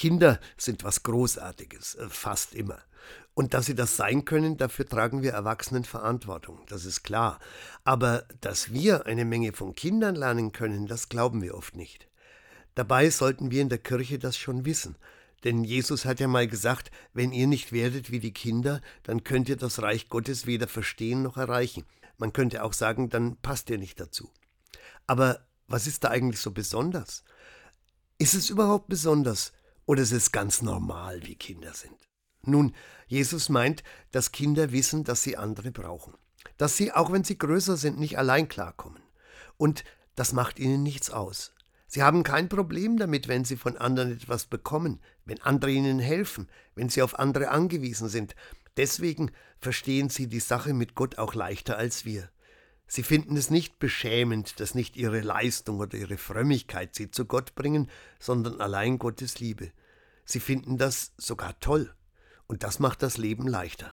Kinder sind was Großartiges, äh, fast immer. Und dass sie das sein können, dafür tragen wir Erwachsenen Verantwortung, das ist klar. Aber dass wir eine Menge von Kindern lernen können, das glauben wir oft nicht. Dabei sollten wir in der Kirche das schon wissen. Denn Jesus hat ja mal gesagt, wenn ihr nicht werdet wie die Kinder, dann könnt ihr das Reich Gottes weder verstehen noch erreichen. Man könnte auch sagen, dann passt ihr nicht dazu. Aber was ist da eigentlich so besonders? Ist es überhaupt besonders oder ist es ganz normal, wie Kinder sind? Nun, Jesus meint, dass Kinder wissen, dass sie andere brauchen. Dass sie, auch wenn sie größer sind, nicht allein klarkommen. Und das macht ihnen nichts aus. Sie haben kein Problem damit, wenn sie von anderen etwas bekommen, wenn andere ihnen helfen, wenn sie auf andere angewiesen sind. Deswegen verstehen sie die Sache mit Gott auch leichter als wir. Sie finden es nicht beschämend, dass nicht ihre Leistung oder ihre Frömmigkeit sie zu Gott bringen, sondern allein Gottes Liebe. Sie finden das sogar toll. Und das macht das Leben leichter.